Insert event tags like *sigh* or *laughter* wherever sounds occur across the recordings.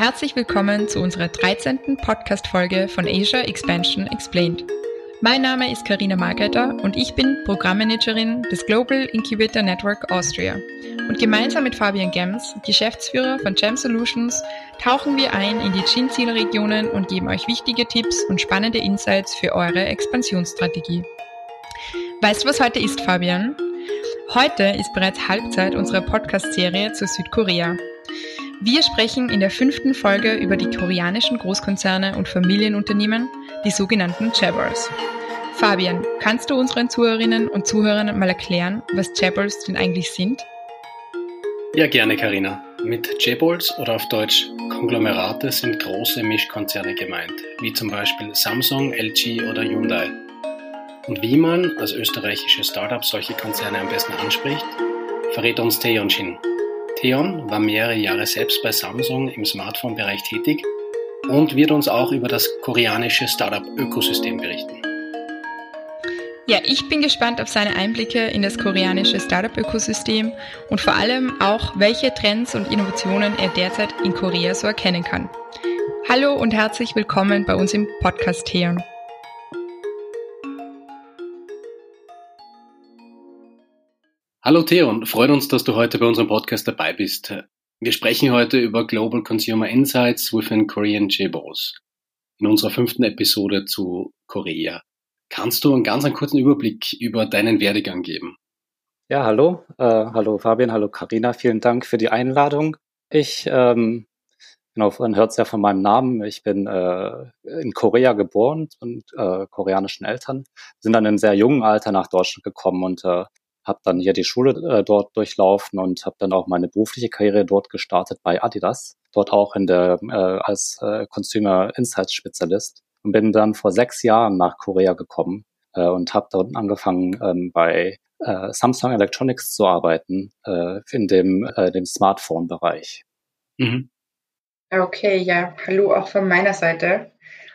Herzlich willkommen zu unserer 13. Podcast-Folge von Asia Expansion Explained. Mein Name ist Karina Margreiter und ich bin Programmmanagerin des Global Incubator Network Austria. Und gemeinsam mit Fabian Gems, Geschäftsführer von Gem Solutions, tauchen wir ein in die Gin-Zielregionen und geben euch wichtige Tipps und spannende Insights für eure Expansionsstrategie. Weißt du, was heute ist, Fabian? Heute ist bereits Halbzeit unserer Podcast-Serie zu Südkorea. Wir sprechen in der fünften Folge über die koreanischen Großkonzerne und Familienunternehmen, die sogenannten Chaebols. Fabian, kannst du unseren Zuhörerinnen und Zuhörern mal erklären, was Chaebols denn eigentlich sind? Ja, gerne, Karina. Mit Chaebols oder auf Deutsch Konglomerate sind große Mischkonzerne gemeint, wie zum Beispiel Samsung, LG oder Hyundai. Und wie man als österreichische Startup solche Konzerne am besten anspricht, verrät uns Theon Shin, Theon war mehrere Jahre selbst bei Samsung im Smartphone-Bereich tätig und wird uns auch über das koreanische Startup-Ökosystem berichten. Ja, ich bin gespannt auf seine Einblicke in das koreanische Startup-Ökosystem und vor allem auch, welche Trends und Innovationen er derzeit in Korea so erkennen kann. Hallo und herzlich willkommen bei uns im Podcast Theon. Hallo Theon, freut uns, dass du heute bei unserem Podcast dabei bist. Wir sprechen heute über Global Consumer Insights within Korean Chaebols in unserer fünften Episode zu Korea. Kannst du einen ganz einen kurzen Überblick über deinen Werdegang geben? Ja, hallo, äh, hallo Fabian, hallo Karina, vielen Dank für die Einladung. Ich, ähm, genau, man hört es ja von meinem Namen. Ich bin äh, in Korea geboren und äh, koreanischen Eltern, sind dann in sehr jungen Alter nach Deutschland gekommen und äh, habe dann hier die Schule äh, dort durchlaufen und habe dann auch meine berufliche Karriere dort gestartet bei Adidas, dort auch in der äh, als äh, Consumer Insights Spezialist und bin dann vor sechs Jahren nach Korea gekommen äh, und habe dort angefangen ähm, bei äh, Samsung Electronics zu arbeiten äh, in dem äh, dem Smartphone Bereich. Mhm. Okay, ja, hallo auch von meiner Seite.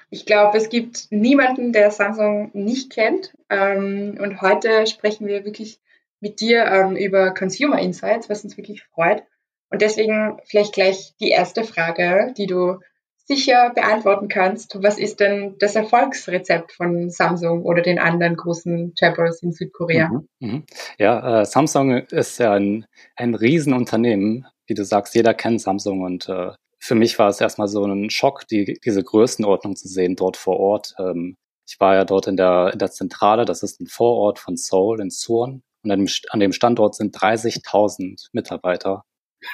Ich glaube, es gibt niemanden, der Samsung nicht kennt. Ähm, und heute sprechen wir wirklich mit dir ähm, über Consumer Insights, was uns wirklich freut. Und deswegen vielleicht gleich die erste Frage, die du sicher beantworten kannst. Was ist denn das Erfolgsrezept von Samsung oder den anderen großen Chappers in Südkorea? Mhm, mh. Ja, äh, Samsung ist ja ein, ein Riesenunternehmen. Wie du sagst, jeder kennt Samsung und äh, für mich war es erstmal so ein Schock, die, diese Größenordnung zu sehen dort vor Ort. Ähm, ich war ja dort in der, in der Zentrale, das ist ein Vorort von Seoul in Suwon. Und an dem, an dem Standort sind 30.000 Mitarbeiter.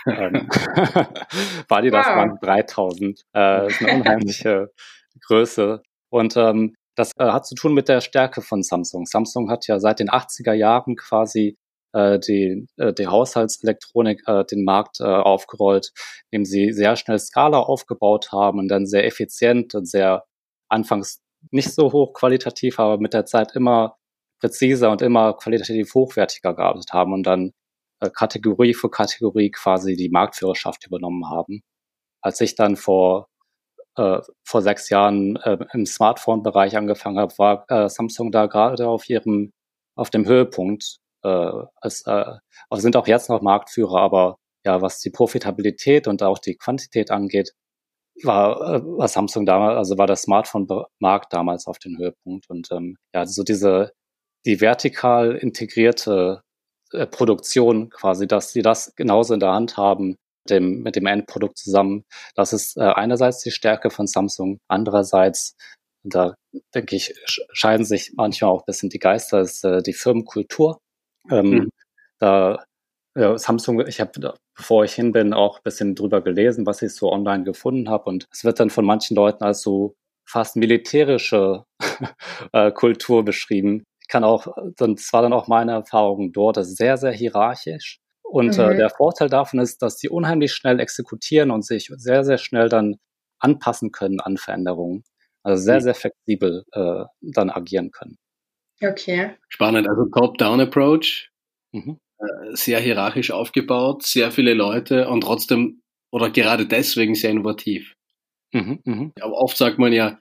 ähm, *laughs* war die das wow. waren 3000. Äh, das *laughs* ist eine unheimliche Größe. Und ähm, das äh, hat zu tun mit der Stärke von Samsung. Samsung hat ja seit den 80er Jahren quasi äh, die, äh, die Haushaltselektronik äh, den Markt äh, aufgerollt, indem sie sehr schnell Skala aufgebaut haben und dann sehr effizient und sehr anfangs nicht so hochqualitativ, aber mit der Zeit immer präziser und immer qualitativ hochwertiger gearbeitet haben und dann äh, Kategorie für Kategorie quasi die Marktführerschaft übernommen haben. Als ich dann vor äh, vor sechs Jahren äh, im Smartphone-Bereich angefangen habe, war äh, Samsung da gerade auf ihrem auf dem Höhepunkt. Äh, als, äh, sind auch jetzt noch Marktführer, aber ja, was die Profitabilität und auch die Quantität angeht, war, äh, war Samsung damals, also war der Smartphone-Markt damals auf dem Höhepunkt und ähm, ja, so diese die vertikal integrierte äh, Produktion quasi, dass sie das genauso in der Hand haben dem, mit dem Endprodukt zusammen. Das ist äh, einerseits die Stärke von Samsung, andererseits, da denke ich, scheiden sich manchmal auch ein bisschen die Geister, ist äh, die Firmenkultur. Ähm, mhm. Da ja, Samsung, ich habe, bevor ich hin bin, auch ein bisschen drüber gelesen, was ich so online gefunden habe. Und es wird dann von manchen Leuten als so fast militärische *laughs* äh, Kultur beschrieben, kann auch, das war dann auch meine Erfahrung dort, das ist sehr, sehr hierarchisch. Und äh, mhm. äh, der Vorteil davon ist, dass die unheimlich schnell exekutieren und sich sehr, sehr schnell dann anpassen können an Veränderungen. Also sehr, sehr flexibel äh, dann agieren können. Okay. Spannend. Also Top-Down-Approach, mhm. äh, sehr hierarchisch aufgebaut, sehr viele Leute und trotzdem oder gerade deswegen sehr innovativ. Mhm, mh. Aber oft sagt man ja,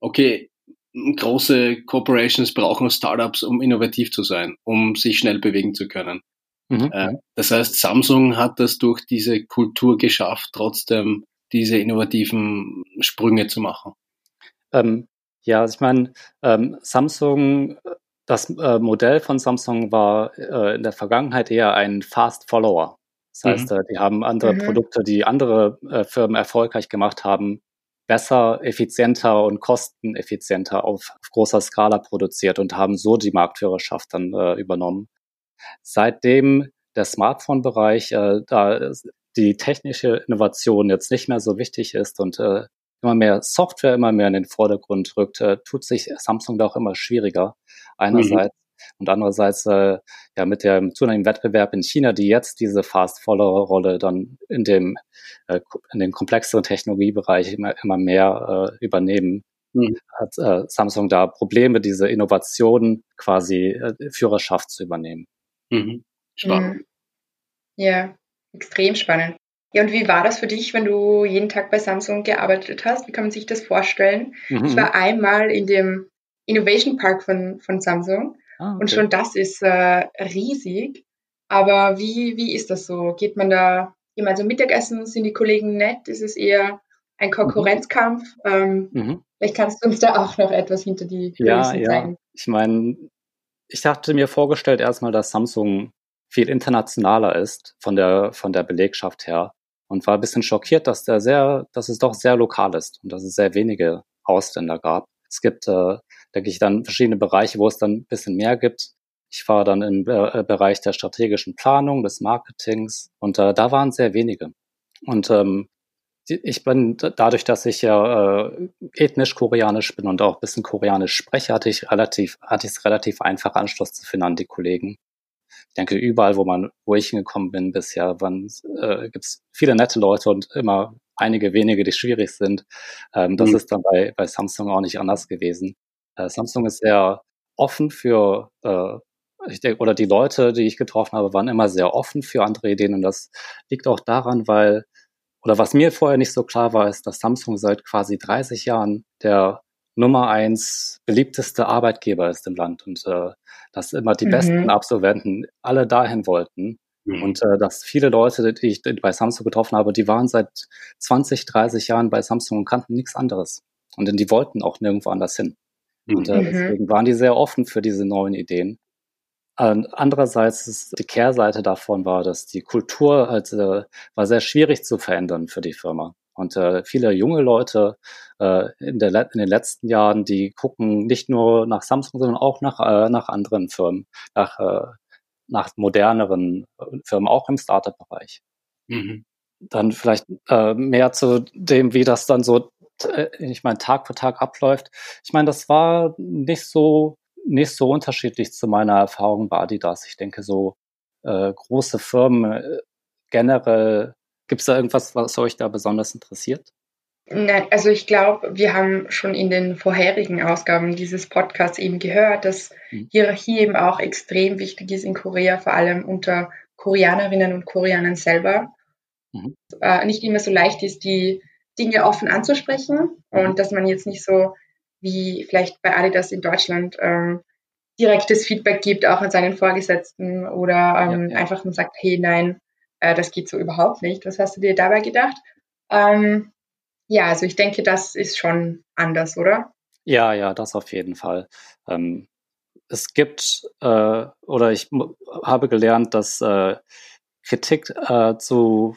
okay, große Corporations brauchen Startups, um innovativ zu sein, um sich schnell bewegen zu können. Mhm. Äh, das heißt, Samsung hat das durch diese Kultur geschafft, trotzdem diese innovativen Sprünge zu machen. Ähm, ja, also ich meine, ähm, Samsung, das äh, Modell von Samsung war äh, in der Vergangenheit eher ein Fast Follower. Das heißt, mhm. äh, die haben andere mhm. Produkte, die andere äh, Firmen erfolgreich gemacht haben, besser, effizienter und kosteneffizienter auf, auf großer Skala produziert und haben so die Marktführerschaft dann äh, übernommen. Seitdem der Smartphone-Bereich äh, da die technische Innovation jetzt nicht mehr so wichtig ist und äh, immer mehr Software immer mehr in den Vordergrund rückt, äh, tut sich Samsung da auch immer schwieriger. Einerseits mhm. Und andererseits äh, ja mit dem zunehmenden Wettbewerb in China, die jetzt diese Fast-Follower-Rolle dann in dem äh, in den komplexeren Technologiebereich immer, immer mehr äh, übernehmen. Mhm. Hat äh, Samsung da Probleme, diese Innovationen quasi äh, Führerschaft zu übernehmen. Mhm. Spannend. Mhm. Ja, extrem spannend. Ja, und wie war das für dich, wenn du jeden Tag bei Samsung gearbeitet hast? Wie kann man sich das vorstellen? Mhm. Ich war einmal in dem Innovation Park von, von Samsung ah, okay. und schon das ist äh, riesig. Aber wie, wie ist das so? Geht man da gemeinsam Mittagessen? Sind die Kollegen nett? Ist es eher ein mhm. Konkurrenzkampf? Mhm. Ähm, mhm. Vielleicht kannst du uns da auch noch etwas hinter die Kulissen ja, zeigen. Ja. Ich meine, ich hatte mir vorgestellt erstmal, dass Samsung viel internationaler ist von der, von der Belegschaft her und war ein bisschen schockiert, dass der sehr, dass es doch sehr lokal ist und dass es sehr wenige Ausländer gab. Es gibt, äh, denke ich, dann verschiedene Bereiche, wo es dann ein bisschen mehr gibt. Ich war dann im äh, Bereich der strategischen Planung, des Marketings und äh, da waren sehr wenige. Und ähm, ich bin dadurch, dass ich ja äh, ethnisch koreanisch bin und auch ein bisschen koreanisch spreche, hatte ich relativ, hatte ich es relativ einfach Anschluss zu finden an die Kollegen. Ich denke, überall, wo man, wo ich hingekommen bin bisher, äh, gibt es viele nette Leute und immer einige wenige, die schwierig sind. Ähm, das mhm. ist dann bei, bei Samsung auch nicht anders gewesen. Äh, Samsung ist sehr offen für äh, ich denke, oder die Leute, die ich getroffen habe, waren immer sehr offen für andere Ideen und das liegt auch daran, weil oder was mir vorher nicht so klar war, ist, dass Samsung seit quasi 30 Jahren der Nummer eins beliebteste Arbeitgeber ist im Land und äh, dass immer die mhm. besten Absolventen alle dahin wollten. Mhm. Und äh, dass viele Leute, die ich bei Samsung getroffen habe, die waren seit 20, 30 Jahren bei Samsung und kannten nichts anderes. Und die wollten auch nirgendwo anders hin. Und äh, mhm. deswegen waren die sehr offen für diese neuen Ideen. Und andererseits ist die Kehrseite davon war, dass die Kultur halt äh, war sehr schwierig zu verändern für die Firma. Und äh, viele junge Leute äh, in, der, in den letzten Jahren, die gucken nicht nur nach Samsung, sondern auch nach, äh, nach anderen Firmen, nach, äh, nach moderneren Firmen, auch im Startup-Bereich. Mhm. Dann vielleicht äh, mehr zu dem, wie das dann so, ich meine, Tag für Tag abläuft. Ich meine, das war nicht so, nicht so unterschiedlich zu meiner Erfahrung bei Adidas. Ich denke, so äh, große Firmen äh, generell Gibt es da irgendwas, was euch da besonders interessiert? Nein, also ich glaube, wir haben schon in den vorherigen Ausgaben dieses Podcasts eben gehört, dass mhm. Hierarchie eben auch extrem wichtig ist in Korea, vor allem unter Koreanerinnen und Koreanern selber. Mhm. Äh, nicht immer so leicht ist, die Dinge offen anzusprechen und dass man jetzt nicht so wie vielleicht bei Adidas in Deutschland ähm, direktes Feedback gibt, auch an seinen Vorgesetzten oder ähm, ja, ja. einfach man sagt, hey, nein, äh, das geht so überhaupt nicht. Was hast du dir dabei gedacht? Ähm, ja, also ich denke, das ist schon anders, oder? Ja, ja, das auf jeden Fall. Ähm, es gibt, äh, oder ich habe gelernt, dass äh, Kritik äh, zu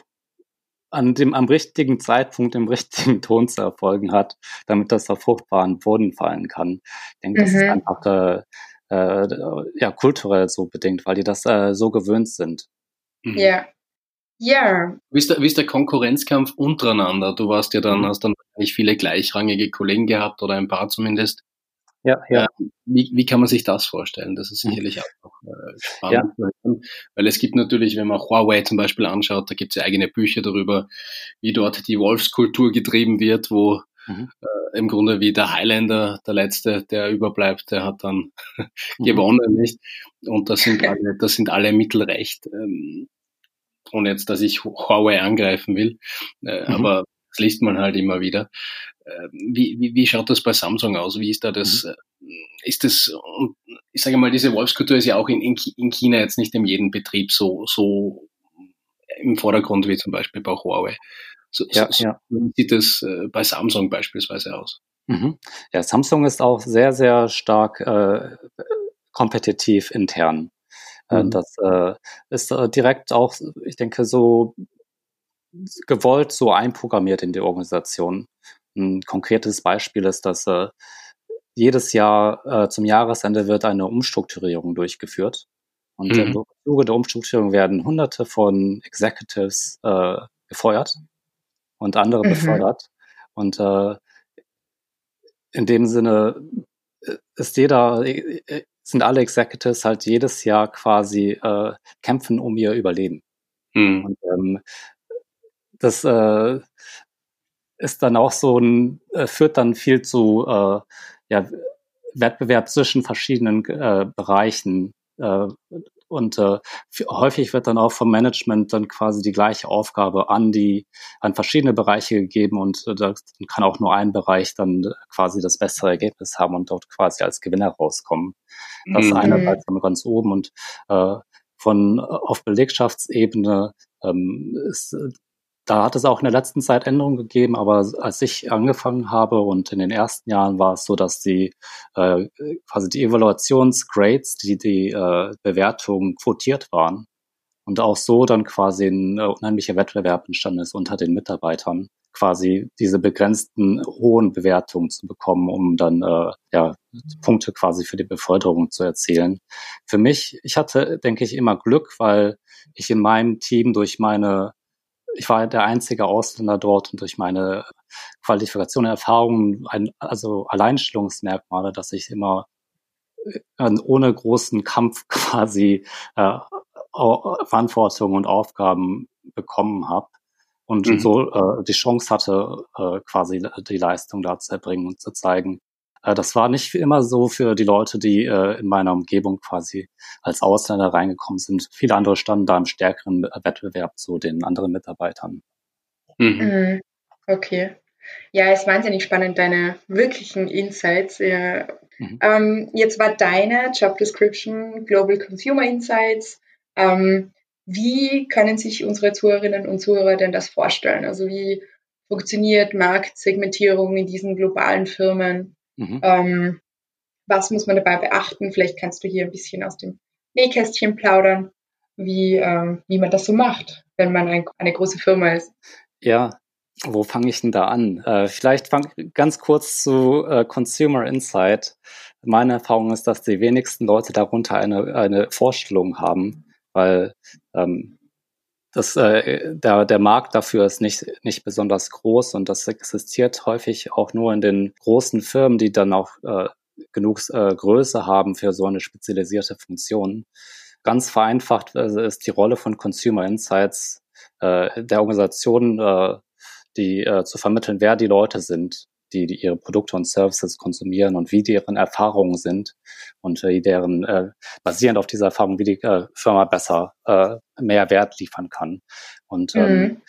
an dem am richtigen Zeitpunkt im richtigen *laughs* Ton zu erfolgen hat, damit das auf fruchtbaren Boden fallen kann. Ich denke, das mhm. ist einfach äh, äh, ja kulturell so bedingt, weil die das äh, so gewöhnt sind. Mhm. Ja, ja. Wie ist, der, wie ist der Konkurrenzkampf untereinander? Du warst ja dann, mhm. hast dann wahrscheinlich viele gleichrangige Kollegen gehabt oder ein paar zumindest. Ja, ja. Ähm, wie, wie kann man sich das vorstellen? Das ist sicherlich auch äh, spannend. Ja. Weil es gibt natürlich, wenn man Huawei zum Beispiel anschaut, da gibt es ja eigene Bücher darüber, wie dort die Wolfskultur getrieben wird, wo Mhm. Äh, Im Grunde wie der Highlander, der letzte, der überbleibt, der hat dann *laughs* mhm. gewonnen, nicht? Und das sind alle, das sind alle mittelrecht. Ähm, ohne jetzt, dass ich Huawei angreifen will, äh, mhm. aber das liest man halt immer wieder. Äh, wie, wie, wie schaut das bei Samsung aus? Wie ist da das, mhm. Äh, ist das, ich sage mal, diese Wolfskultur ist ja auch in, in China jetzt nicht in jedem Betrieb so, so im Vordergrund wie zum Beispiel bei Huawei. So, ja, so, ja. Wie sieht das äh, bei Samsung beispielsweise aus? Mhm. Ja, Samsung ist auch sehr, sehr stark äh, kompetitiv intern. Äh, mhm. Das äh, ist äh, direkt auch, ich denke, so gewollt so einprogrammiert in die Organisation. Ein konkretes Beispiel ist, dass äh, jedes Jahr äh, zum Jahresende wird eine Umstrukturierung durchgeführt. Und mhm. im Zuge der Umstrukturierung werden hunderte von Executives äh, gefeuert und andere mhm. befördert. Und äh, in dem Sinne äh, ist jeder, äh, sind alle Executives halt jedes Jahr quasi äh, kämpfen um ihr Überleben. Mhm. Und ähm, das äh, ist dann auch so ein, äh, führt dann viel zu äh, ja, Wettbewerb zwischen verschiedenen äh, Bereichen. Äh, und äh, häufig wird dann auch vom Management dann quasi die gleiche Aufgabe an die an verschiedene Bereiche gegeben und äh, da kann auch nur ein Bereich dann quasi das bessere Ergebnis haben und dort quasi als Gewinner rauskommen. Das mhm. einerseits ganz oben und äh, von auf Belegschaftsebene ähm, ist da hat es auch in der letzten Zeit Änderungen gegeben, aber als ich angefangen habe und in den ersten Jahren war es so, dass die äh, quasi die Evaluationsgrades, die die äh, Bewertungen quotiert waren und auch so dann quasi ein äh, unheimlicher Wettbewerb entstanden ist unter den Mitarbeitern, quasi diese begrenzten hohen Bewertungen zu bekommen, um dann äh, ja Punkte quasi für die Beförderung zu erzielen. Für mich, ich hatte, denke ich, immer Glück, weil ich in meinem Team durch meine ich war der einzige Ausländer dort und durch meine Qualifikation und Erfahrungen, ein, also Alleinstellungsmerkmale, dass ich immer äh, ohne großen Kampf *laughs* quasi äh, Verantwortung und Aufgaben bekommen habe und mhm. so äh, die Chance hatte, äh, quasi die Leistung da zu erbringen und zu zeigen, das war nicht immer so für die Leute, die äh, in meiner Umgebung quasi als Ausländer reingekommen sind. Viele andere standen da im stärkeren Wettbewerb zu den anderen Mitarbeitern. Mhm. mhm. Okay. Ja, ist wahnsinnig spannend, deine wirklichen Insights. Ja. Mhm. Ähm, jetzt war deine Job Description Global Consumer Insights. Ähm, wie können sich unsere Zuhörerinnen und Zuhörer denn das vorstellen? Also wie funktioniert Marktsegmentierung in diesen globalen Firmen? Mhm. Ähm, was muss man dabei beachten? Vielleicht kannst du hier ein bisschen aus dem Nähkästchen plaudern, wie, ähm, wie man das so macht, wenn man ein, eine große Firma ist. Ja, wo fange ich denn da an? Äh, vielleicht fang ganz kurz zu äh, Consumer Insight. Meine Erfahrung ist, dass die wenigsten Leute darunter eine, eine Vorstellung haben, weil ähm, das, äh, der, der Markt dafür ist nicht, nicht besonders groß und das existiert häufig auch nur in den großen Firmen, die dann auch äh, genug äh, Größe haben für so eine spezialisierte Funktion. Ganz vereinfacht äh, ist die Rolle von Consumer Insights äh, der Organisation, äh, die äh, zu vermitteln, wer die Leute sind, die, die ihre Produkte und Services konsumieren und wie deren Erfahrungen sind und wie deren, äh, basierend auf dieser Erfahrung, wie die äh, Firma besser äh, mehr Wert liefern kann. Und ähm, mhm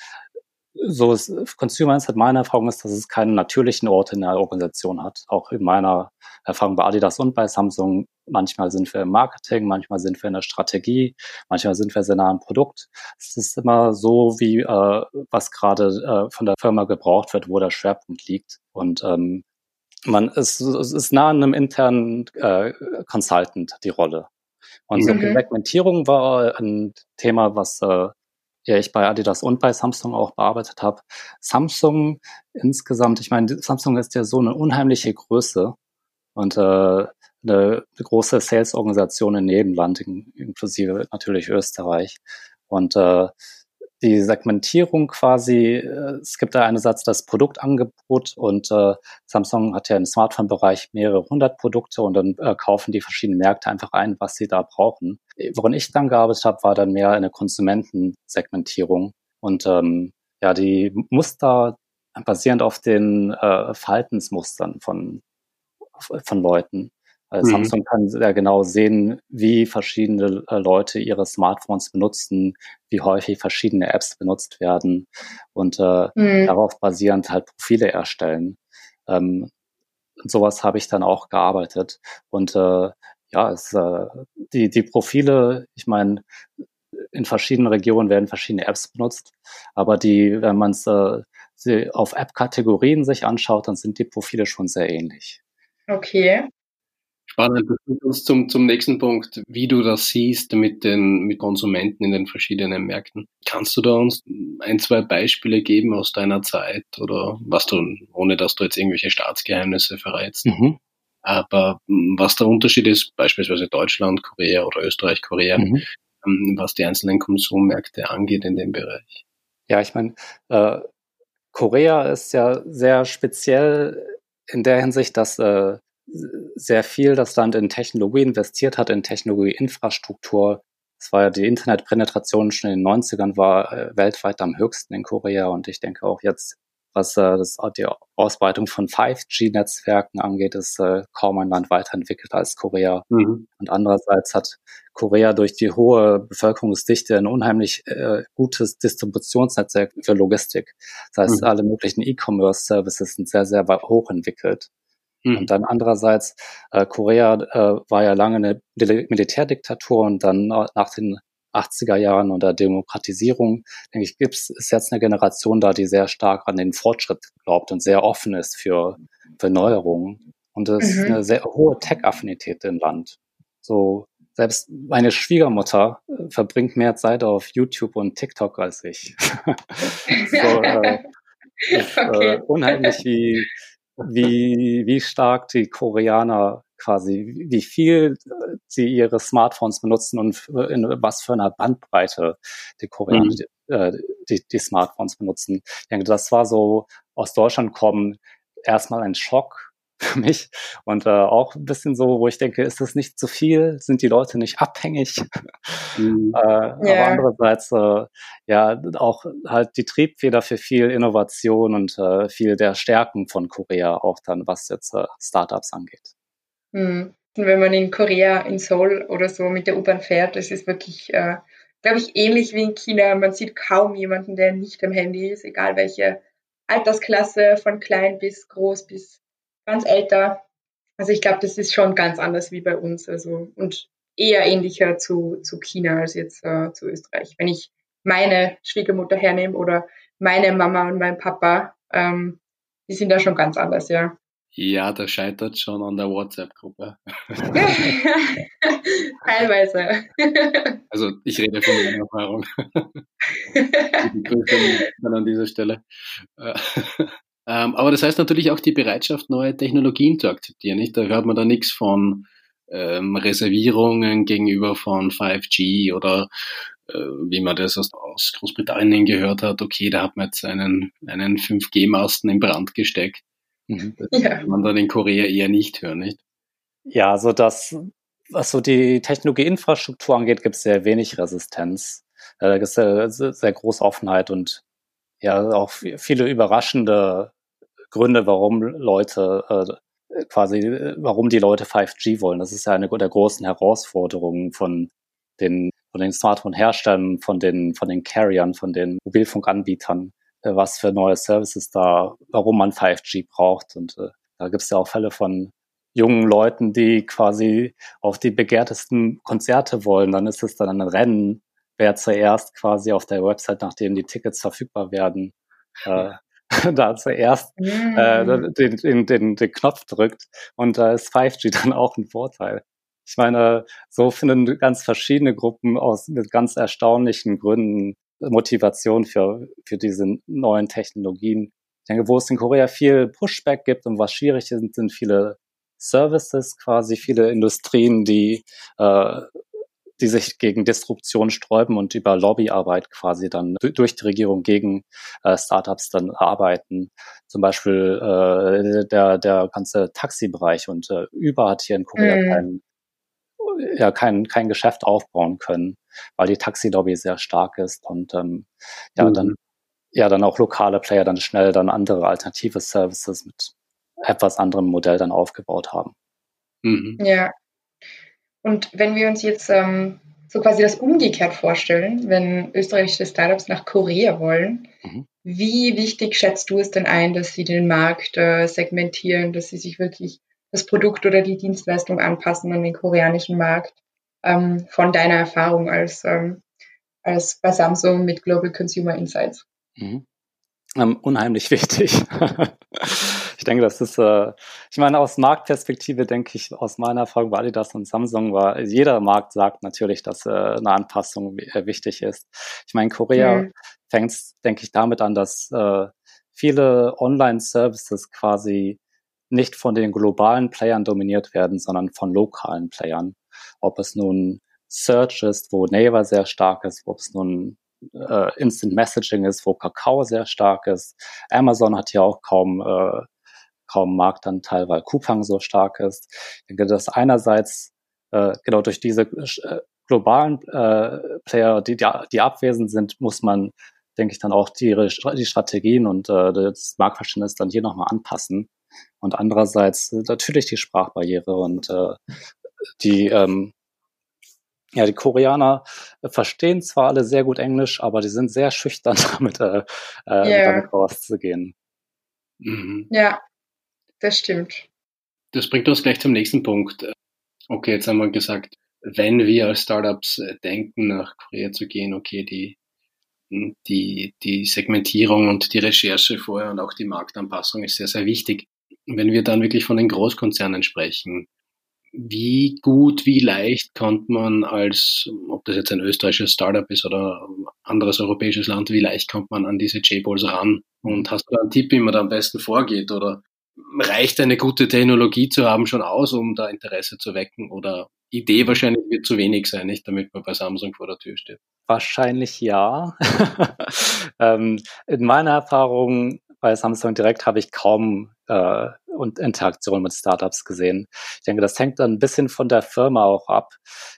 so ist Consumer Insight meine Erfahrung ist, dass es keinen natürlichen Ort in der Organisation hat. Auch in meiner Erfahrung bei Adidas und bei Samsung. Manchmal sind wir im Marketing, manchmal sind wir in der Strategie, manchmal sind wir sehr nah am Produkt. Es ist immer so, wie äh, was gerade äh, von der Firma gebraucht wird, wo der Schwerpunkt liegt. Und ähm, man ist, es ist nah an einem internen äh, Consultant die Rolle. Und so mhm. Segmentierung war ein Thema, was äh, ja ich bei Adidas und bei Samsung auch bearbeitet habe. Samsung insgesamt, ich meine, Samsung ist ja so eine unheimliche Größe und äh, eine, große Sales-Organisation in jedem Land, inklusive natürlich Österreich. Und äh, die Segmentierung quasi, äh, es gibt da einerseits das Produktangebot und äh, Samsung hat ja im Smartphone-Bereich mehrere hundert Produkte und dann äh, kaufen die verschiedenen Märkte einfach ein, was sie da brauchen. Woran ich dann gearbeitet habe, war dann mehr eine Konsumentensegmentierung und ähm, ja, die Muster basierend auf den äh, Verhaltensmustern von, von Leuten. Also mhm. Samsung kann sehr genau sehen, wie verschiedene äh, Leute ihre Smartphones benutzen, wie häufig verschiedene Apps benutzt werden und äh, mhm. darauf basierend halt Profile erstellen. Ähm, sowas habe ich dann auch gearbeitet. Und äh, ja, es, äh, die, die Profile, ich meine, in verschiedenen Regionen werden verschiedene Apps benutzt, aber die, wenn man es äh, auf App-Kategorien sich anschaut, dann sind die Profile schon sehr ähnlich. Okay. Spannend, das bringt uns zum, zum nächsten Punkt, wie du das siehst mit den mit Konsumenten in den verschiedenen Märkten. Kannst du da uns ein, zwei Beispiele geben aus deiner Zeit oder was du, ohne dass du jetzt irgendwelche Staatsgeheimnisse verrätst? Mhm. Aber was der Unterschied ist, beispielsweise Deutschland, Korea oder Österreich, Korea, mhm. Ähm, was die einzelnen Konsummärkte angeht in dem Bereich. Ja, ich meine, äh, Korea ist ja sehr speziell in der Hinsicht, dass äh, sehr viel das Land in Technologie investiert hat, in Technologieinfrastruktur. Es war ja die Internetpenetration schon in den 90ern war äh, weltweit am höchsten in Korea und ich denke auch jetzt was äh, das, die Ausbreitung von 5G-Netzwerken angeht, ist äh, kaum ein Land weiterentwickelt als Korea. Mhm. Und andererseits hat Korea durch die hohe Bevölkerungsdichte ein unheimlich äh, gutes Distributionsnetzwerk für Logistik. Das heißt, mhm. alle möglichen E-Commerce-Services sind sehr, sehr hoch entwickelt. Mhm. Und dann andererseits, äh, Korea äh, war ja lange eine Militärdiktatur und dann nach den 80er Jahren und der Demokratisierung, denke ich, gibt's, ist jetzt eine Generation da, die sehr stark an den Fortschritt glaubt und sehr offen ist für, für Neuerungen. Und es ist mhm. eine sehr hohe Tech-Affinität im Land. So, selbst meine Schwiegermutter äh, verbringt mehr Zeit auf YouTube und TikTok als ich. *laughs* so, äh, *laughs* ist, äh, okay. äh, unheimlich, wie, wie, wie stark die Koreaner quasi, wie viel äh, sie ihre Smartphones benutzen und in was für einer Bandbreite die Koreaner mhm. die, äh, die, die Smartphones benutzen. Ich denke, das war so aus Deutschland kommen erstmal ein Schock für mich und äh, auch ein bisschen so, wo ich denke, ist das nicht zu viel? Sind die Leute nicht abhängig? Mhm. äh, yeah. Aber andererseits äh, ja auch halt die Triebfeder für viel Innovation und äh, viel der Stärken von Korea auch dann, was jetzt äh, Startups angeht. Mhm. Und wenn man in Korea, in Seoul oder so mit der U-Bahn fährt, das ist wirklich, äh, glaube ich, ähnlich wie in China. Man sieht kaum jemanden, der nicht am Handy ist, egal welche Altersklasse, von klein bis groß bis ganz älter. Also ich glaube, das ist schon ganz anders wie bei uns. Also und eher ähnlicher zu, zu China als jetzt äh, zu Österreich. Wenn ich meine Schwiegermutter hernehme oder meine Mama und mein Papa, ähm, die sind da schon ganz anders, ja. Ja, das scheitert schon an der WhatsApp-Gruppe. *laughs* Teilweise. Also ich rede von meiner Erfahrung. *laughs* Die Grüße an dieser Stelle. Ähm, aber das heißt natürlich auch die Bereitschaft, neue Technologien zu akzeptieren. Nicht? Da hört man da nichts von ähm, Reservierungen gegenüber von 5G oder äh, wie man das aus, aus Großbritannien gehört hat, okay, da hat man jetzt einen, einen 5G-Masten in Brand gesteckt. Mhm. Das ja. kann man dann in Korea eher nicht hören, nicht? Ja, also das, was so die Technologieinfrastruktur angeht, gibt es sehr wenig Resistenz. Äh, da gibt es sehr, sehr große Offenheit und ja auch viele überraschende Gründe, warum Leute äh, quasi, warum die Leute 5G wollen. Das ist ja eine der großen Herausforderungen von den von den Smartphone-Herstellern, von den von den Carriern, von den Mobilfunkanbietern, äh, was für neue Services da, warum man 5G braucht. Und äh, da gibt es ja auch Fälle von jungen Leuten, die quasi auf die begehrtesten Konzerte wollen. Dann ist es dann ein Rennen, wer zuerst quasi auf der Website, nachdem die Tickets verfügbar werden, äh, *laughs* da zuerst äh, mm. den, den, den, den Knopf drückt. Und da ist 5G *laughs* dann auch ein Vorteil. Ich meine, so finden ganz verschiedene Gruppen aus mit ganz erstaunlichen Gründen Motivation für, für diese neuen Technologien. Ich denke, wo es in Korea viel Pushback gibt und was schwierig ist, sind viele Services quasi, viele Industrien, die äh, die sich gegen Disruption sträuben und über Lobbyarbeit quasi dann durch die Regierung gegen äh, Startups dann arbeiten. Zum Beispiel äh, der, der ganze Taxibereich und äh, Uber hat hier in Korea mm. kein, ja, kein, kein Geschäft aufbauen können, weil die Taxilobby sehr stark ist und ähm, ja, mm. dann ja dann auch lokale Player dann schnell dann andere alternative Services mit etwas anderem Modell dann aufgebaut haben. Mhm. Ja. Und wenn wir uns jetzt ähm, so quasi das umgekehrt vorstellen, wenn österreichische Startups nach Korea wollen, mhm. wie wichtig schätzt du es denn ein, dass sie den Markt äh, segmentieren, dass sie sich wirklich das Produkt oder die Dienstleistung anpassen an den koreanischen Markt? Ähm, von deiner Erfahrung als, ähm, als bei Samsung mit Global Consumer Insights? Mhm. Ähm, unheimlich wichtig. *laughs* ich denke, das ist, äh, ich meine, aus Marktperspektive denke ich, aus meiner Erfahrung bei Adidas und Samsung war, jeder Markt sagt natürlich, dass äh, eine Anpassung äh, wichtig ist. Ich meine, Korea mhm. fängt, denke ich, damit an, dass äh, viele Online-Services quasi nicht von den globalen Playern dominiert werden, sondern von lokalen Playern. Ob es nun Search ist, wo Naver sehr stark ist, ob es nun äh, Instant Messaging ist, wo Kakao sehr stark ist. Amazon hat ja auch kaum äh, kaum Marktanteil, weil Coupang so stark ist. Ich denke, dass einerseits äh, genau durch diese äh, globalen äh, Player, die, die, die abwesend sind, muss man, denke ich, dann auch die, die Strategien und äh, das Marktverständnis dann hier nochmal anpassen. Und andererseits natürlich die Sprachbarriere und äh, die ähm, ja, die Koreaner verstehen zwar alle sehr gut Englisch, aber die sind sehr schüchtern *laughs* damit, äh, äh, yeah. damit rauszugehen. Mhm. Ja, das stimmt. Das bringt uns gleich zum nächsten Punkt. Okay, jetzt haben wir gesagt, wenn wir als Startups äh, denken, nach Korea zu gehen, okay, die, die, die Segmentierung und die Recherche vorher und auch die Marktanpassung ist sehr, sehr wichtig. Wenn wir dann wirklich von den Großkonzernen sprechen, wie gut, wie leicht konnte man als, ob das jetzt ein österreichisches Startup ist oder ein anderes europäisches Land, wie leicht kommt man an diese J-Balls ran? Und hast du einen Tipp, wie man da am besten vorgeht? Oder reicht eine gute Technologie zu haben schon aus, um da Interesse zu wecken? Oder Idee wahrscheinlich wird zu wenig sein, nicht, damit man bei Samsung vor der Tür steht? Wahrscheinlich ja. *laughs* ähm, in meiner Erfahrung bei Samsung Direct habe ich kaum äh, Interaktion mit Startups gesehen. Ich denke, das hängt dann ein bisschen von der Firma auch ab.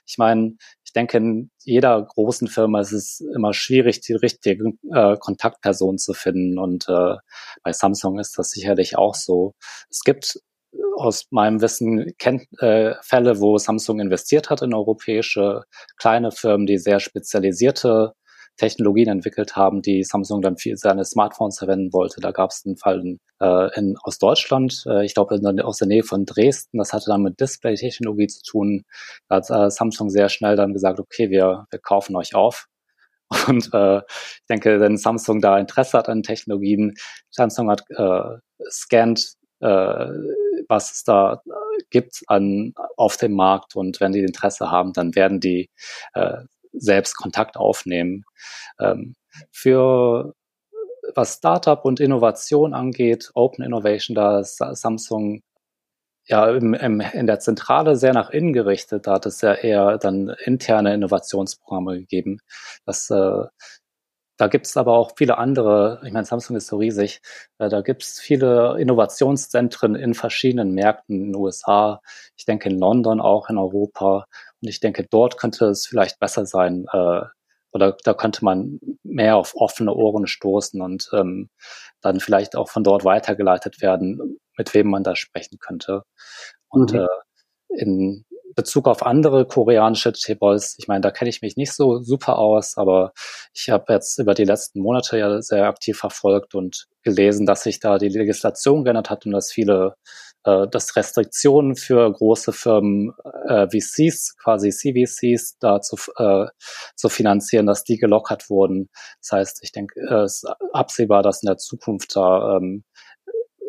Ich meine, denke, in jeder großen Firma ist es immer schwierig, die richtige äh, Kontaktperson zu finden. Und äh, bei Samsung ist das sicherlich auch so. Es gibt aus meinem Wissen kennt, äh, Fälle, wo Samsung investiert hat in europäische kleine Firmen, die sehr spezialisierte Technologien entwickelt haben, die Samsung dann für seine Smartphones verwenden wollte. Da gab es einen Fall in, äh, in, aus Deutschland, äh, ich glaube aus der Nähe von Dresden. Das hatte dann mit Display-Technologie zu tun. Da hat äh, Samsung sehr schnell dann gesagt, okay, wir, wir kaufen euch auf. *laughs* Und äh, ich denke, wenn Samsung da Interesse hat an Technologien, Samsung hat äh, scannt, äh, was es da gibt an, auf dem Markt und wenn die Interesse haben, dann werden die äh, selbst Kontakt aufnehmen. Ähm, für was Startup und Innovation angeht, Open Innovation, da ist Samsung ja im, im, in der Zentrale sehr nach innen gerichtet. Da hat es ja eher dann interne Innovationsprogramme gegeben. Das, äh, da gibt es aber auch viele andere, ich meine, Samsung ist so riesig, äh, da gibt es viele Innovationszentren in verschiedenen Märkten in den USA, ich denke in London auch, in Europa. Und ich denke, dort könnte es vielleicht besser sein, äh, oder da könnte man mehr auf offene Ohren stoßen und ähm, dann vielleicht auch von dort weitergeleitet werden, mit wem man da sprechen könnte. Und mhm. äh, in Bezug auf andere koreanische T-Balls, ich meine, da kenne ich mich nicht so super aus, aber ich habe jetzt über die letzten Monate ja sehr aktiv verfolgt und gelesen, dass sich da die Legislation geändert hat und dass viele äh, dass Restriktionen für große Firmen äh, VCs, quasi CVCs, da zu, äh, zu finanzieren, dass die gelockert wurden. Das heißt, ich denke, es ist absehbar, dass in der Zukunft da ähm,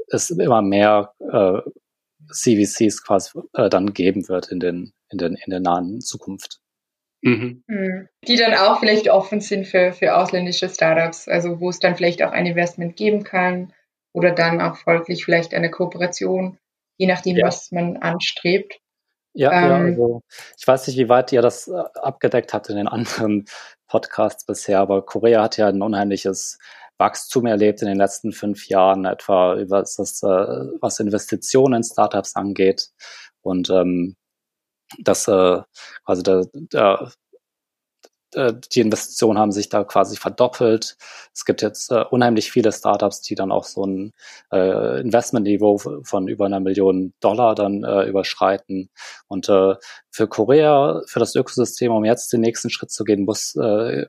es immer mehr äh, CVCs quasi äh, dann geben wird in den, in den, in der nahen Zukunft. Mhm. mhm. Die dann auch vielleicht offen sind für, für ausländische Startups, also wo es dann vielleicht auch ein Investment geben kann oder dann auch folglich vielleicht eine Kooperation je nachdem, ja. was man anstrebt. Ja, ähm, ja, also ich weiß nicht, wie weit ihr das äh, abgedeckt habt in den *laughs* anderen Podcasts bisher, aber Korea hat ja ein unheimliches Wachstum erlebt in den letzten fünf Jahren, etwa was, das, äh, was Investitionen in Startups angeht. Und ähm, das, äh, also der, der, äh, die Investitionen haben sich da quasi verdoppelt. Es gibt jetzt äh, unheimlich viele Startups, die dann auch so ein äh, Investmentniveau von über einer Million Dollar dann äh, überschreiten. Und äh, für Korea, für das Ökosystem, um jetzt den nächsten Schritt zu gehen, muss äh,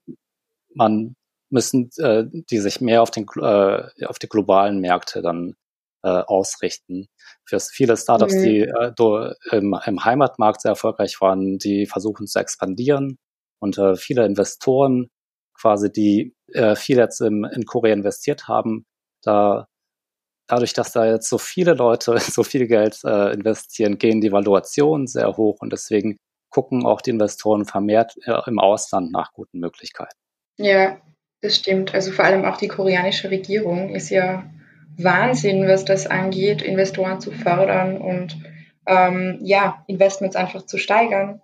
man müssen äh, die sich mehr auf den äh, auf die globalen Märkte dann äh, ausrichten. Für viele Startups, mhm. die äh, im, im Heimatmarkt sehr erfolgreich waren, die versuchen zu expandieren und äh, viele Investoren quasi, die äh, viel jetzt im, in Korea investiert haben, da dadurch, dass da jetzt so viele Leute *laughs* so viel Geld äh, investieren, gehen die Valuationen sehr hoch und deswegen gucken auch die Investoren vermehrt äh, im Ausland nach guten Möglichkeiten. Ja, das stimmt. Also vor allem auch die koreanische Regierung ist ja Wahnsinn, was das angeht, Investoren zu fördern und ähm, ja, Investments einfach zu steigern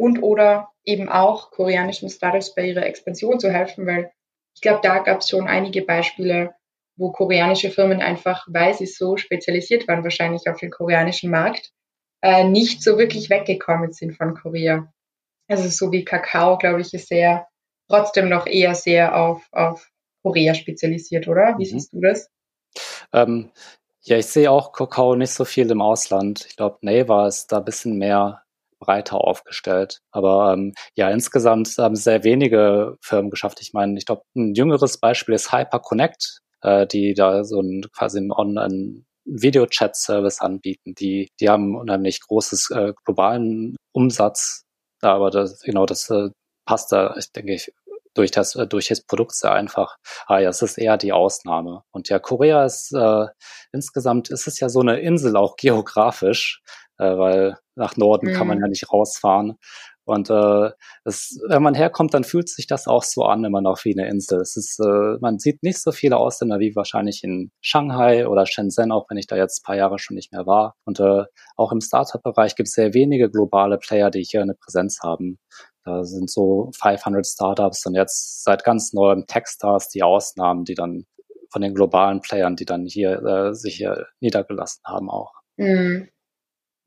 und oder eben auch koreanischen Startups bei ihrer Expansion zu helfen, weil ich glaube, da gab es schon einige Beispiele, wo koreanische Firmen einfach, weil sie so spezialisiert waren, wahrscheinlich auf den koreanischen Markt, äh, nicht so wirklich weggekommen sind von Korea. Also so wie Kakao, glaube ich, ist sehr, trotzdem noch eher sehr auf, auf Korea spezialisiert, oder? Wie mhm. siehst du das? Ähm, ja, ich sehe auch Kakao nicht so viel im Ausland. Ich glaube, Naver ist da ein bisschen mehr breiter aufgestellt. Aber ähm, ja, insgesamt haben sehr wenige Firmen geschafft. Ich meine, ich glaube, ein jüngeres Beispiel ist Hyperconnect, äh, die da so ein quasi ein Online Video-Chat-Service anbieten. Die, die haben unheimlich großes äh, globalen Umsatz. Aber das, genau, das äh, passt da, ich denke ich, durch das, äh, durch das Produkt sehr einfach. Ah ja, es ist eher die Ausnahme. Und ja, Korea ist äh, insgesamt ist es ja so eine Insel auch geografisch äh, weil nach Norden mhm. kann man mhm. ja nicht rausfahren. Und äh, es, wenn man herkommt, dann fühlt sich das auch so an, immer noch wie eine Insel. Es ist, äh, man sieht nicht so viele Ausländer wie wahrscheinlich in Shanghai oder Shenzhen, auch wenn ich da jetzt ein paar Jahre schon nicht mehr war. Und äh, auch im Startup-Bereich gibt es sehr wenige globale Player, die hier eine Präsenz haben. Da sind so 500 Startups und jetzt seit ganz neuem Techstars die Ausnahmen, die dann von den globalen Playern, die dann hier äh, sich hier niedergelassen haben auch. Mhm.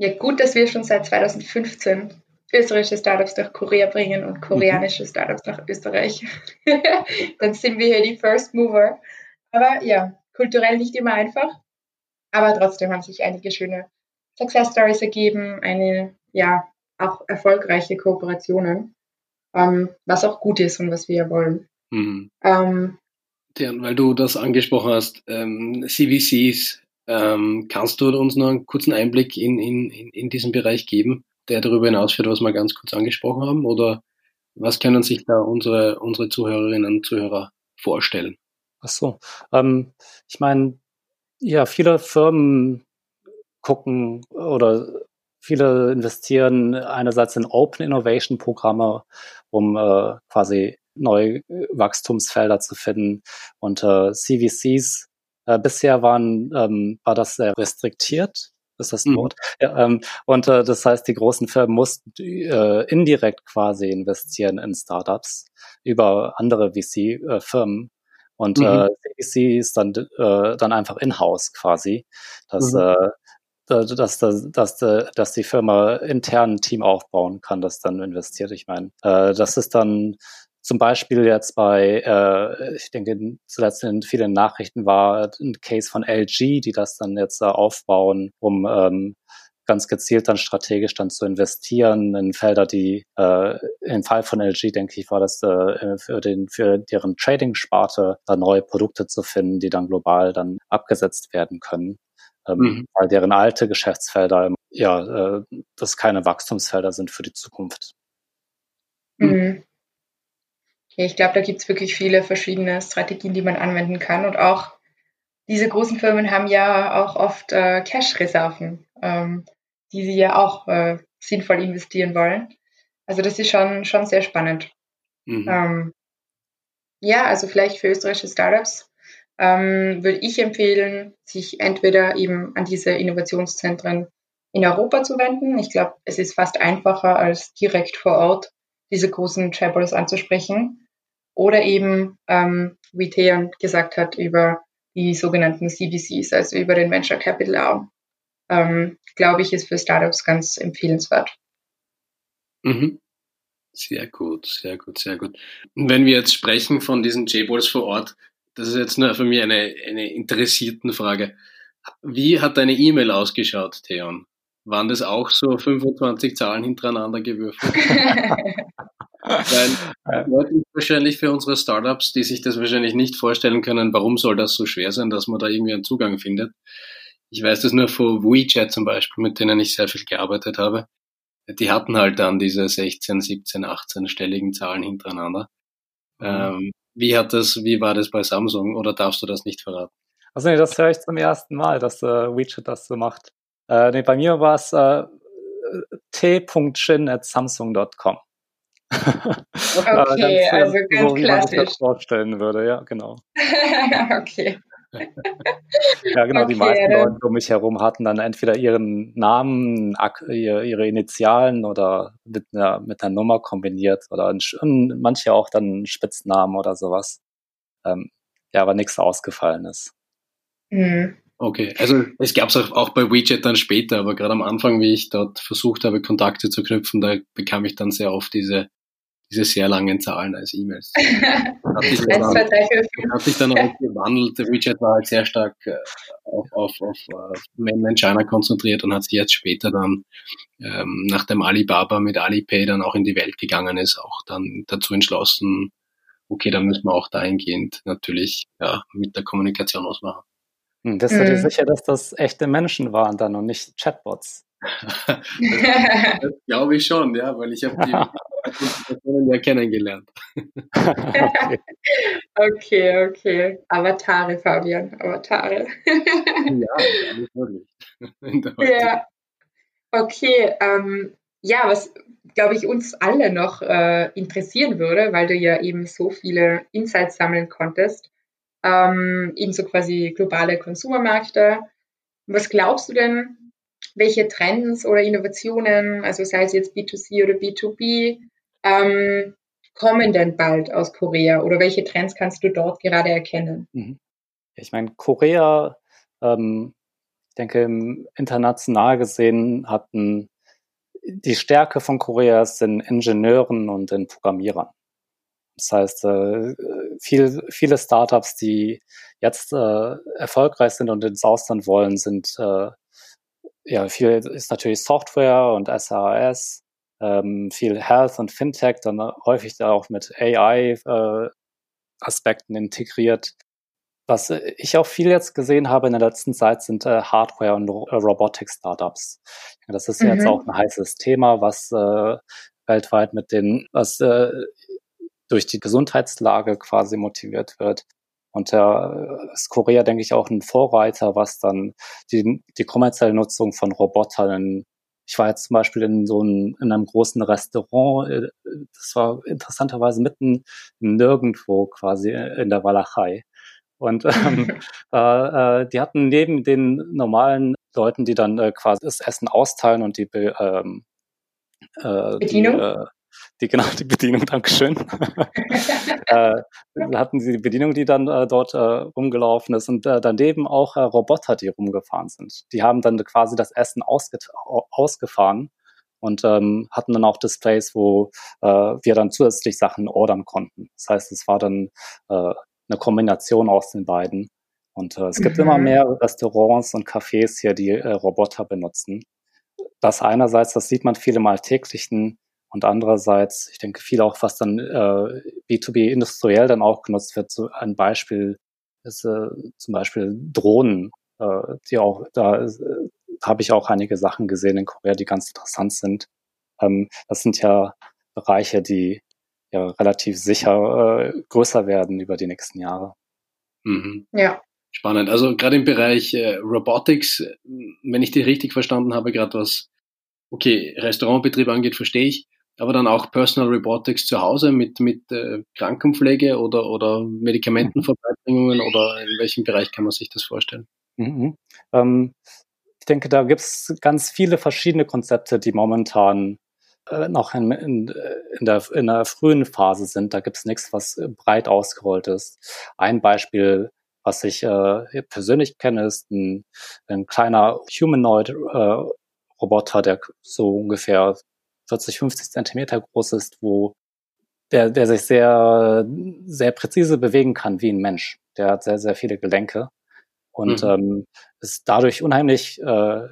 Ja, gut, dass wir schon seit 2015 österreichische Startups nach Korea bringen und koreanische mhm. Startups nach Österreich. *laughs* Dann sind wir hier die First Mover. Aber ja, kulturell nicht immer einfach. Aber trotzdem haben sich einige schöne Success Stories ergeben, eine, ja, auch erfolgreiche Kooperationen, ähm, was auch gut ist und was wir ja wollen. Mhm. Ähm, ja, weil du das angesprochen hast, ähm, CVCs, ähm, kannst du uns noch einen kurzen Einblick in, in, in diesen Bereich geben, der darüber hinausführt, was wir ganz kurz angesprochen haben? Oder was können sich da unsere, unsere Zuhörerinnen und Zuhörer vorstellen? Ach so. Ähm, ich meine, ja, viele Firmen gucken oder viele investieren einerseits in Open Innovation Programme, um äh, quasi neue Wachstumsfelder zu finden. Und äh, CVCs äh, bisher waren, ähm, war das sehr restriktiert. Ist das ein mhm. Wort? Ja, ähm, und äh, das heißt, die großen Firmen mussten äh, indirekt quasi investieren in Startups über andere VC-Firmen. Äh, und mhm. äh, VC ist dann, äh, dann einfach in-house quasi. Dass, mhm. äh, dass, dass, dass, dass die Firma intern ein Team aufbauen kann, das dann investiert. Ich meine, äh, das ist dann zum Beispiel jetzt bei, äh, ich denke, zuletzt in vielen Nachrichten war ein Case von LG, die das dann jetzt äh, aufbauen, um ähm, ganz gezielt dann strategisch dann zu investieren in Felder, die äh, im Fall von LG, denke ich, war das äh, für den für deren Trading-Sparte da neue Produkte zu finden, die dann global dann abgesetzt werden können. Ähm, mhm. weil deren alte Geschäftsfelder ja äh, das keine Wachstumsfelder sind für die Zukunft. Mhm. Ich glaube, da gibt es wirklich viele verschiedene Strategien, die man anwenden kann. Und auch diese großen Firmen haben ja auch oft äh, Cash-Reserven, ähm, die sie ja auch äh, sinnvoll investieren wollen. Also das ist schon, schon sehr spannend. Mhm. Ähm, ja, also vielleicht für österreichische Startups ähm, würde ich empfehlen, sich entweder eben an diese Innovationszentren in Europa zu wenden. Ich glaube, es ist fast einfacher, als direkt vor Ort diese großen Chaebols anzusprechen. Oder eben, ähm, wie Theon gesagt hat, über die sogenannten CVCs, also über den Venture Capital Arm, ähm, glaube ich, ist für Startups ganz empfehlenswert. Mhm. Sehr gut, sehr gut, sehr gut. Und wenn wir jetzt sprechen von diesen J-Balls vor Ort, das ist jetzt nur für mich eine, eine interessierten Frage. Wie hat deine E-Mail ausgeschaut, Theon? Waren das auch so 25 Zahlen hintereinander gewürfelt? *laughs* *laughs* Weil *laughs* Leute wahrscheinlich für unsere Startups, die sich das wahrscheinlich nicht vorstellen können, warum soll das so schwer sein, dass man da irgendwie einen Zugang findet. Ich weiß das nur von WeChat zum Beispiel, mit denen ich sehr viel gearbeitet habe. Die hatten halt dann diese 16, 17, 18-stelligen Zahlen hintereinander. Mhm. Ähm, wie hat das, wie war das bei Samsung oder darfst du das nicht verraten? Also nee, das höre ich zum ersten Mal, dass äh, WeChat das so macht. Äh, nee, bei mir war es äh, t.chin at samsung.com. *laughs* okay, ganz, also ganz so, wie klassisch. Man sich das vorstellen würde, ja, genau. *laughs* okay. ja, genau, okay, die meisten Leute um mich herum hatten dann entweder ihren Namen, ihre Initialen oder mit einer, mit einer Nummer kombiniert oder ein, manche auch dann einen Spitznamen oder sowas. Ähm, ja, aber nichts Ausgefallenes. Mhm. Okay, also es gab es auch, auch bei WeChat dann später, aber gerade am Anfang, wie ich dort versucht habe, Kontakte zu knüpfen, da bekam ich dann sehr oft diese diese sehr langen Zahlen als E-Mails. *laughs* hat, sich dann, hat sich dann auch gewandelt. WeChat war halt sehr stark äh, auf, auf, auf uh, Mainland China konzentriert und hat sich jetzt später dann, ähm, nachdem Alibaba mit Alipay dann auch in die Welt gegangen ist, auch dann dazu entschlossen, okay, dann müssen wir auch dahingehend natürlich ja, mit der Kommunikation ausmachen. Hm, bist du dir mhm. sicher, dass das echte Menschen waren dann und nicht Chatbots? Das glaube ich schon, ja, weil ich habe die Personen ja kennengelernt. okay, okay. Avatare, Fabian, Avatare. ja, *laughs* nicht wirklich. ja. Okay, ähm, ja, was glaube ich uns alle noch äh, interessieren würde, weil du ja eben so viele Insights sammeln konntest, ähm, eben so quasi globale Konsumermärkte. Was glaubst du denn, welche Trends oder Innovationen, also sei es jetzt B2C oder B2B, ähm, kommen denn bald aus Korea oder welche Trends kannst du dort gerade erkennen? Mhm. Ich meine, Korea, ähm, ich denke, international gesehen hatten die Stärke von Korea ist in Ingenieuren und in Programmierern. Das heißt, äh, viel, viele Startups, die jetzt äh, erfolgreich sind und ins Ausland wollen, sind äh, ja viel ist natürlich Software und SRS ähm, viel Health und Fintech, dann häufig da auch mit AI-Aspekten äh, integriert. Was ich auch viel jetzt gesehen habe in der letzten Zeit sind äh, Hardware- und äh, Robotics-Startups. Das ist mhm. jetzt auch ein heißes Thema, was äh, weltweit mit den, was äh, durch die Gesundheitslage quasi motiviert wird. Und da ist Korea, denke ich, auch ein Vorreiter, was dann die, die kommerzielle Nutzung von Robotern ich war jetzt zum Beispiel in so einem, in einem großen Restaurant, äh, das war interessanterweise mitten nirgendwo quasi in der Walachei. Und *laughs* ähm, äh, die hatten neben den normalen Leuten, die dann äh, quasi das Essen austeilen und die ähm, äh, Bedienung? Die, äh, die genau die Bedienung, Dankeschön. *laughs* äh, hatten sie die Bedienung, die dann äh, dort äh, rumgelaufen ist und äh, daneben auch äh, Roboter, die rumgefahren sind. Die haben dann quasi das Essen ausge ausgefahren und ähm, hatten dann auch Displays, wo äh, wir dann zusätzlich Sachen ordern konnten. Das heißt, es war dann äh, eine Kombination aus den beiden. Und es gibt mhm. immer mehr Restaurants und Cafés hier, die Roboter benutzen. Das einerseits, das sieht man viel im alltäglichen und andererseits, ich denke viel auch, was dann äh, B2B industriell dann auch genutzt wird. So ein Beispiel ist äh, zum Beispiel Drohnen, äh, die auch, da äh, habe ich auch einige Sachen gesehen in Korea, die ganz interessant sind. Ähm, das sind ja Bereiche, die ja relativ sicher äh, größer werden über die nächsten Jahre. Mhm. Ja. Spannend. Also gerade im Bereich äh, Robotics, wenn ich die richtig verstanden habe, gerade was okay Restaurantbetrieb angeht, verstehe ich aber dann auch Personal Robotics zu Hause mit, mit äh, Krankenpflege oder, oder Medikamentenvorbeibringungen oder in welchem Bereich kann man sich das vorstellen? Mhm. Ähm, ich denke, da gibt es ganz viele verschiedene Konzepte, die momentan äh, noch in, in, in, der, in der frühen Phase sind. Da gibt es nichts, was breit ausgerollt ist. Ein Beispiel, was ich äh, persönlich kenne, ist ein, ein kleiner Humanoid äh, der so ungefähr 40, 50 Zentimeter groß ist, wo der, der sich sehr, sehr präzise bewegen kann wie ein Mensch. Der hat sehr, sehr viele Gelenke und mhm. ähm, ist dadurch unheimlich äh,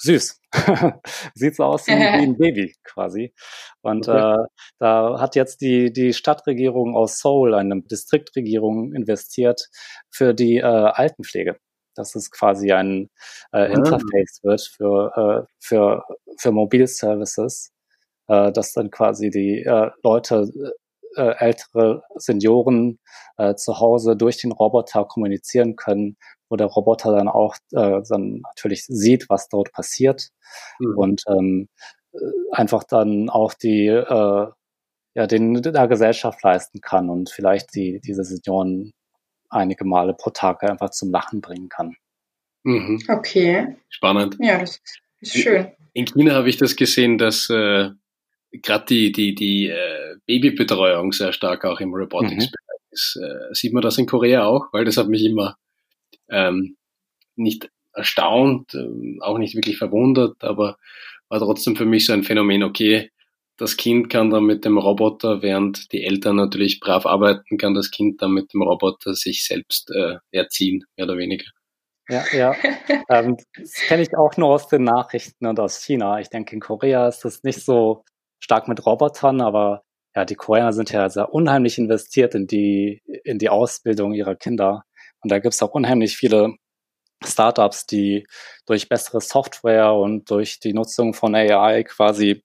süß. *laughs* Sieht so aus *laughs* wie, ein Baby quasi. Und okay. äh, da hat jetzt die, die Stadtregierung aus Seoul, eine Distriktregierung, investiert für die äh, Altenpflege. Dass es quasi ein äh, ah. Interface wird für, äh, für, für Mobilservices, äh, dass dann quasi die äh, Leute äh, ältere Senioren äh, zu Hause durch den Roboter kommunizieren können wo der Roboter dann auch äh, dann natürlich sieht, was dort passiert mhm. und ähm, äh, einfach dann auch die äh, ja den der Gesellschaft leisten kann und vielleicht die diese Senioren einige Male pro Tag einfach zum Lachen bringen kann. Mhm. Okay. Spannend. Ja, das ist schön. In China habe ich das gesehen, dass äh, gerade die, die, die äh, Babybetreuung sehr stark auch im Robotics-Bereich mhm. ist. Äh, sieht man das in Korea auch? Weil das hat mich immer ähm, nicht erstaunt, ähm, auch nicht wirklich verwundert, aber war trotzdem für mich so ein Phänomen, okay, das Kind kann dann mit dem Roboter, während die Eltern natürlich brav arbeiten, kann das Kind dann mit dem Roboter sich selbst äh, erziehen, mehr oder weniger. Ja, ja. *laughs* ähm, das kenne ich auch nur aus den Nachrichten und aus China. Ich denke, in Korea ist das nicht so stark mit Robotern, aber ja, die Koreaner sind ja sehr unheimlich investiert in die, in die Ausbildung ihrer Kinder. Und da gibt es auch unheimlich viele Startups, die durch bessere Software und durch die Nutzung von AI quasi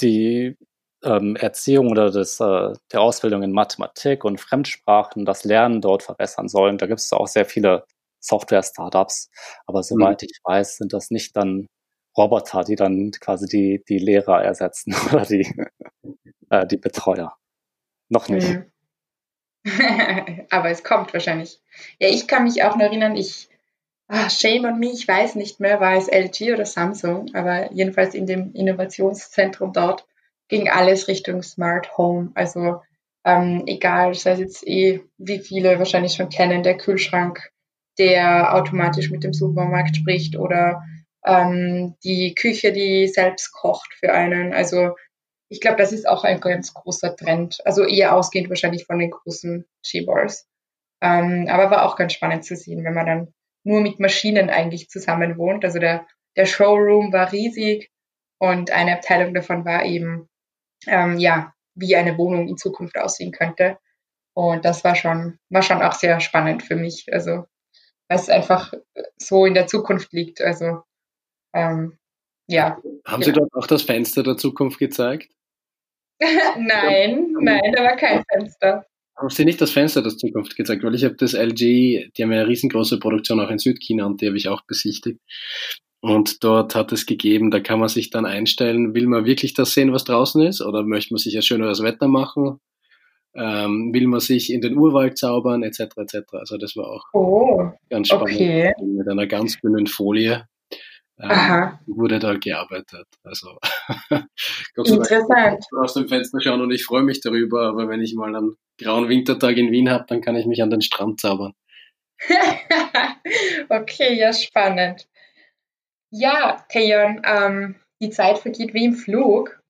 die ähm, Erziehung oder das, äh, der Ausbildung in Mathematik und Fremdsprachen, das Lernen dort verbessern sollen. Da gibt es auch sehr viele Software-Startups. Aber soweit mhm. ich weiß, sind das nicht dann Roboter, die dann quasi die, die Lehrer ersetzen *laughs* oder die, äh, die Betreuer. Noch nicht. Mhm. *laughs* Aber es kommt wahrscheinlich. Ja, ich kann mich auch noch erinnern, ich, ah, shame on me, ich weiß nicht mehr, war es LG oder Samsung, aber jedenfalls in dem Innovationszentrum dort ging alles Richtung Smart Home. Also ähm, egal, sei es jetzt eh, wie viele wahrscheinlich schon kennen, der Kühlschrank, der automatisch mit dem Supermarkt spricht oder ähm, die Küche, die selbst kocht für einen. Also ich glaube, das ist auch ein ganz großer Trend. Also eher ausgehend wahrscheinlich von den großen Skibars. Ähm, aber war auch ganz spannend zu sehen, wenn man dann nur mit Maschinen eigentlich zusammen wohnt. Also der, der Showroom war riesig und eine Abteilung davon war eben, ähm, ja, wie eine Wohnung in Zukunft aussehen könnte. Und das war schon, war schon auch sehr spannend für mich. Also, es einfach so in der Zukunft liegt. Also, ähm, ja. Haben Sie dort auch das Fenster der Zukunft gezeigt? *laughs* nein, nein, da war kein Fenster. Haben Sie nicht das Fenster der Zukunft gezeigt? Weil ich habe das LG, die haben ja eine riesengroße Produktion auch in Südchina und die habe ich auch besichtigt. Und dort hat es gegeben, da kann man sich dann einstellen, will man wirklich das sehen, was draußen ist, oder möchte man sich ein schöneres Wetter machen? Ähm, will man sich in den Urwald zaubern, etc. etc. Also das war auch oh, ganz spannend okay. mit einer ganz dünnen Folie ähm, wurde da gearbeitet. Also *laughs* Interessant. aus dem Fenster schauen und ich freue mich darüber, aber wenn ich mal einen grauen Wintertag in Wien habe, dann kann ich mich an den Strand zaubern. *laughs* okay, ja, spannend. Ja, Tejon, ähm, die Zeit vergeht wie im Flug,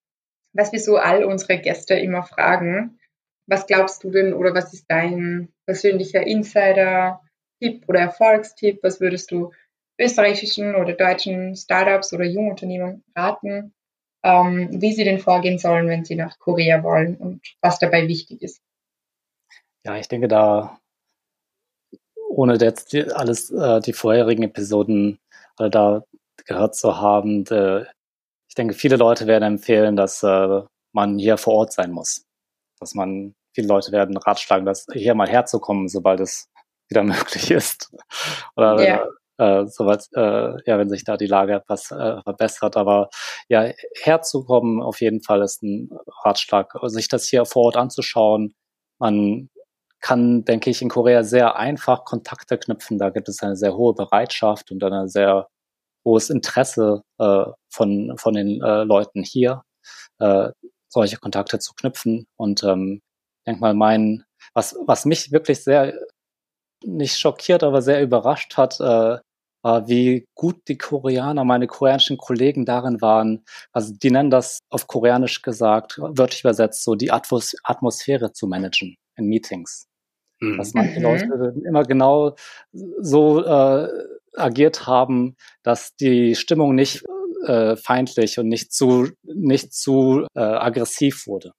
was wir so all unsere Gäste immer fragen. Was glaubst du denn oder was ist dein persönlicher Insider-Tipp oder Erfolgstipp? Was würdest du österreichischen oder deutschen Startups oder Jungunternehmen raten, ähm, wie sie denn vorgehen sollen, wenn sie nach Korea wollen und was dabei wichtig ist. Ja, ich denke, da, ohne jetzt die, alles, äh, die vorherigen Episoden äh, da gehört zu haben, de, ich denke, viele Leute werden empfehlen, dass äh, man hier vor Ort sein muss. Dass man, viele Leute werden ratschlagen, dass hier mal herzukommen, sobald es wieder *laughs* möglich ist. Oder yeah äh, soweit, äh, ja, wenn sich da die Lage etwas äh, verbessert. Aber ja, herzukommen auf jeden Fall ist ein Ratschlag, sich das hier vor Ort anzuschauen. Man kann, denke ich, in Korea sehr einfach Kontakte knüpfen. Da gibt es eine sehr hohe Bereitschaft und ein sehr hohes Interesse äh, von, von den äh, Leuten hier, äh, solche Kontakte zu knüpfen. Und ähm, denk mal, mein, was, was mich wirklich sehr nicht schockiert, aber sehr überrascht hat, äh, äh, wie gut die Koreaner, meine koreanischen Kollegen darin waren. Also die nennen das auf Koreanisch gesagt, wörtlich übersetzt, so die Atmos Atmosphäre zu managen in Meetings. Mhm. Dass manche mhm. Leute immer genau so äh, agiert haben, dass die Stimmung nicht äh, feindlich und nicht zu, nicht zu äh, aggressiv wurde.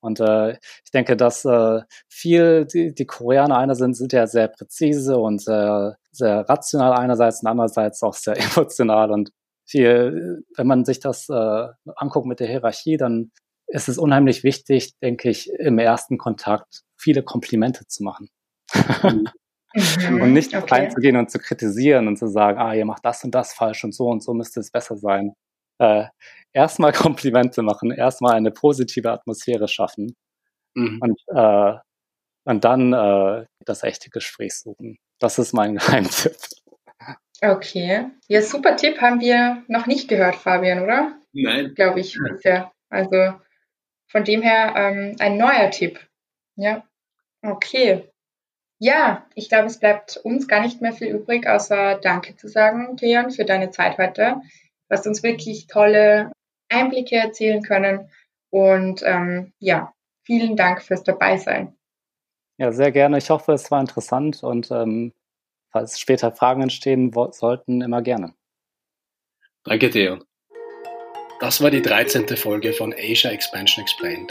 Und äh, ich denke, dass äh, viel die, die Koreaner einer sind, sind ja sehr präzise und sehr, sehr rational einerseits und andererseits auch sehr *laughs* emotional und viel, wenn man sich das äh, anguckt mit der Hierarchie, dann ist es unheimlich wichtig, denke ich, im ersten Kontakt viele Komplimente zu machen. Mhm. *laughs* und nicht okay. reinzugehen und zu kritisieren und zu sagen, ah, ihr macht das und das falsch und so und so müsste es besser sein. Äh, erstmal *laughs* Komplimente machen, erstmal eine positive Atmosphäre schaffen mhm. und, äh, und dann äh, das echte Gespräch suchen. Das ist mein *laughs* Geheimtipp. Okay. Ja, super Tipp haben wir noch nicht gehört, Fabian, oder? Nein. Glaube ich bisher. Also von dem her ähm, ein neuer Tipp. Ja. Okay. Ja, ich glaube, es bleibt uns gar nicht mehr viel übrig, außer Danke zu sagen, Theon, für deine Zeit heute. Hast uns wirklich tolle Einblicke erzählen können. Und ähm, ja, vielen Dank fürs Dabeisein. Ja, sehr gerne. Ich hoffe, es war interessant und ähm, falls später Fragen entstehen sollten, immer gerne. Danke, Theo. Das war die 13. Folge von Asia Expansion Explained.